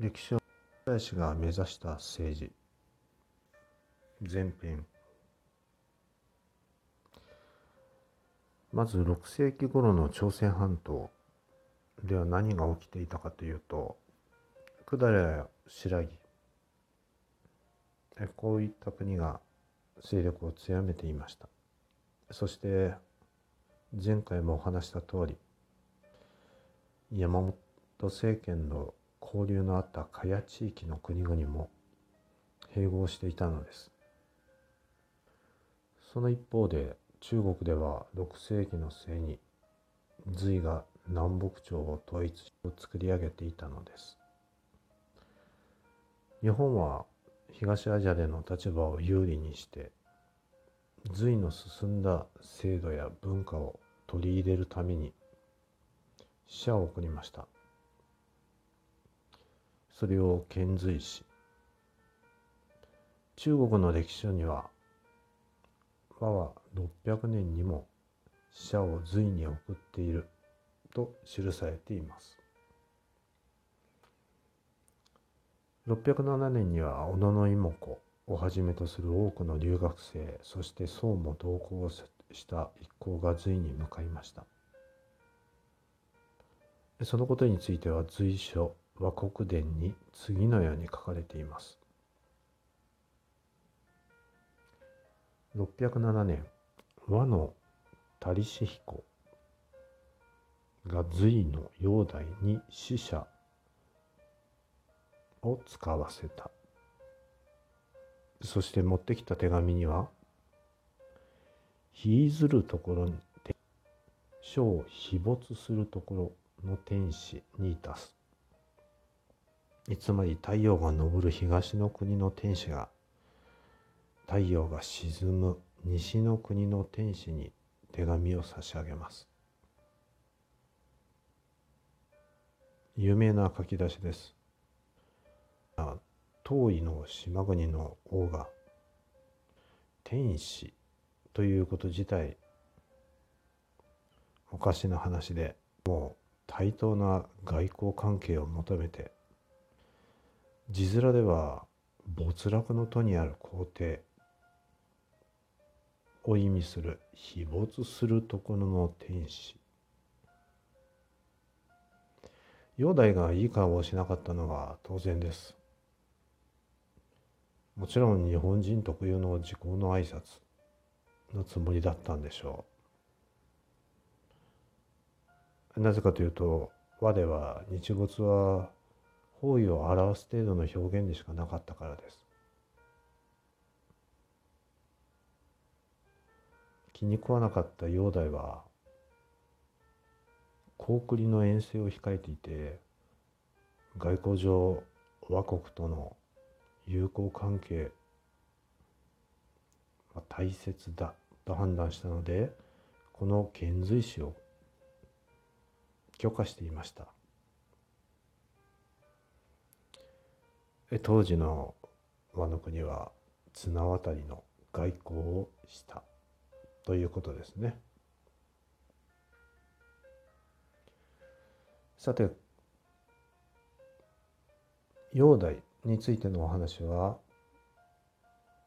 歴史の大使が目指した政治。前編。まず6世紀頃の朝鮮半島では何が起きていたかというと百済や新羅こういった国が勢力を強めていました。そして前回もお話した通り山本政権の交流のあった加谷地域の国々も併合していたのです。その一方で中国では6世紀の末に隋が南北朝を統一を作り上げていたのです。日本は東アジアでの立場を有利にして隋の進んだ制度や文化を取り入れるために使者を送りました。それを遣隋し中国の歴史書には和は600年にも使者を隋に送っていると記されています。607年には小野妹子をはじめとする多くの留学生そして宋も同行した一行が隋に向かいました。そのことについては随所和国伝に次のように書かれています。607年和の足し彦が隋の煬帝に死者を使わせた。そして持ってきた手紙には「ひいずるところに書を誹没するところの天使にいたす」つまり太陽が昇る東の国の天使が太陽が沈む西の国の天使に手紙を差し上げます。有名な書き出しです。遠いの島国の王が天使ということ自体おかしな話でもう対等な外交関係を求めて字面では没落の途にある皇帝を意味する誹没するところの天使煬帝がいい顔をしなかったのは当然ですもちろん日本人特有の時効の挨拶のつもりだったんでしょう。なぜかというと和では日没は方位を表す程度の表現でしかなかったからです。気に食わなかった煬帝は高句麗の遠征を控えていて外交上倭国との友好関係は大切だと判断したのでこの遣隋使を許可していました当時の和の国は綱渡りの外交をした。ということですね。さて煬帝についてのお話は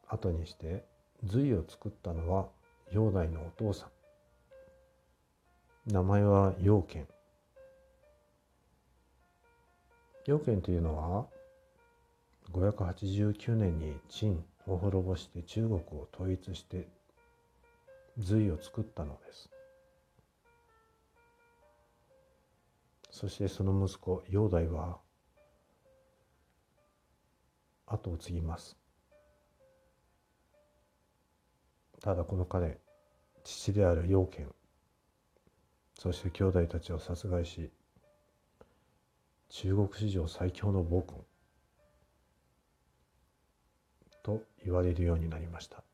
後にして隋を作ったのは煬帝のお父さん。名前は陽剣陽剣というのは589年に陳を滅ぼして中国を統一して隋を作ったのです。そしてその息子煬帝は後を継ぎます。ただこの彼父である陽剣そして兄弟たちを殺害し中国史上最強の暴君。と言われるようになりました。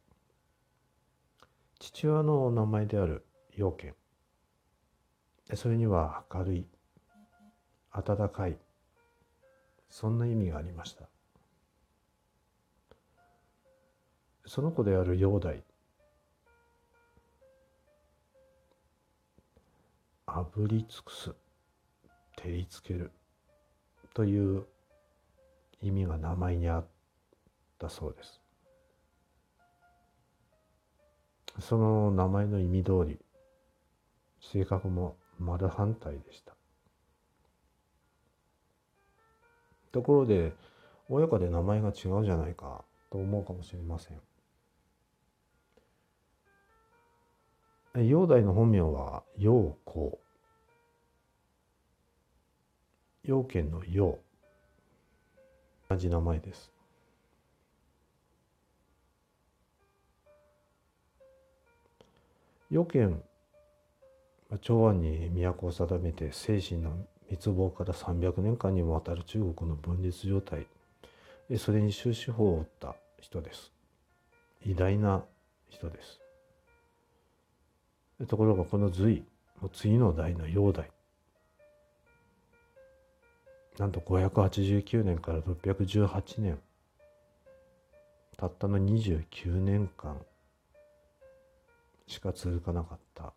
父親のお名前である陽剣それには明るい温かいそんな意味がありました。その子である煬帝あぶり尽くす照りつけるという意味が名前にあってたそうです。その名前の意味通り性格も丸反対でした。ところで親子で名前が違うじゃないかと思うかもしれません。煬帝の本名は陽光陽剣の陽。同じ名前です。陽剣長安に都を定めて精神の滅亡から300年間にもわたる中国の分裂状態それに終止符を打った人です。偉大な人です。ところがこの隋次の代の煬帝なんと589年から618年。たったの29年間。しか続かなかった。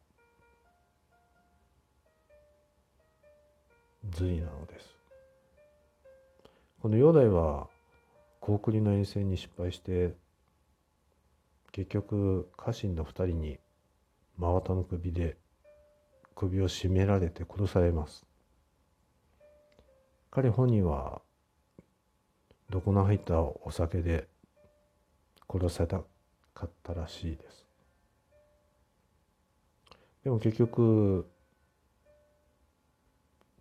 隋なのです。この煬帝は高句麗の遠征に失敗して結局家臣の2人に真綿の首で首を絞められて殺されます。彼本人は毒の入ったお酒で殺されたかったらしいです。でも結局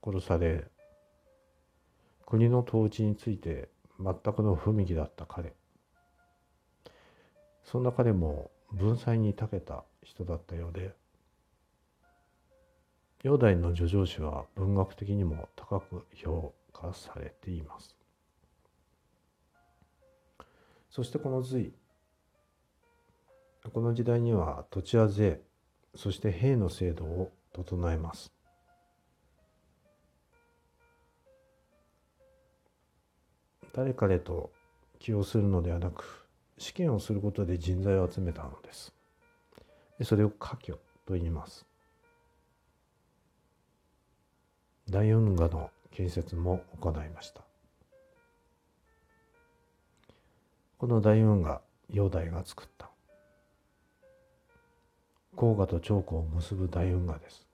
殺され国の統治について全くの不向きだった彼。そんな彼も文才に長けた人だったようで煬帝の叙情詩は文学的にも高く評価されています。そしてこの隋この時代には土地や税。そして兵の制度を整えます。誰彼と起用するのではなく試験をすることで人材を集めたのです。それを科挙と言います。大運河の建設も行いました。この大運河煬帝が作った。黄河と長江を結ぶ大運河です。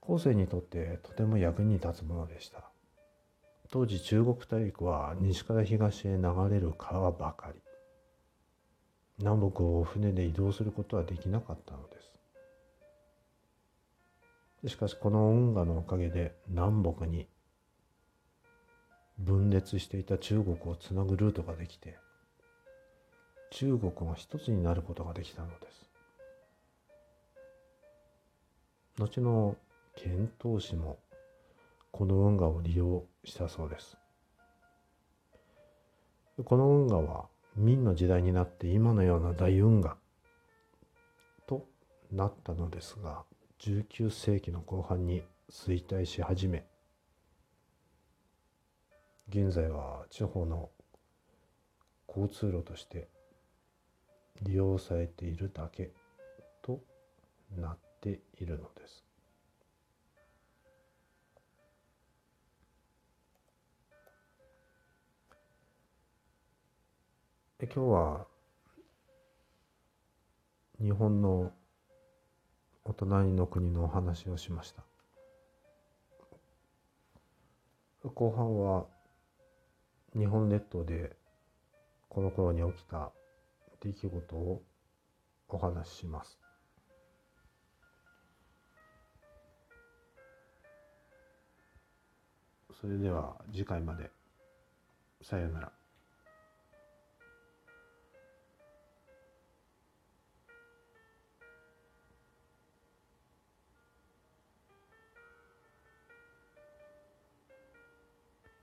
後世にとってとても役に立つものでした。当時中国大陸は西から東へ流れる川ばかり。南北を船で移動することはできなかったのです。しかしこの運河のおかげで南北に分裂していた中国をつなぐルートができて中国が一つになることができたのです。後の遣唐使もこの運河を利用したそうです。この運河は明の時代になって今のような大運河となったのですが19世紀の後半に衰退し始め現在は地方の交通路として利用されているだけとなっているのです。今日は日本のお隣の国のお話をしました後半は日本列島でこの頃に起きた出来事をお話しします。それでは次回まで。さようなら。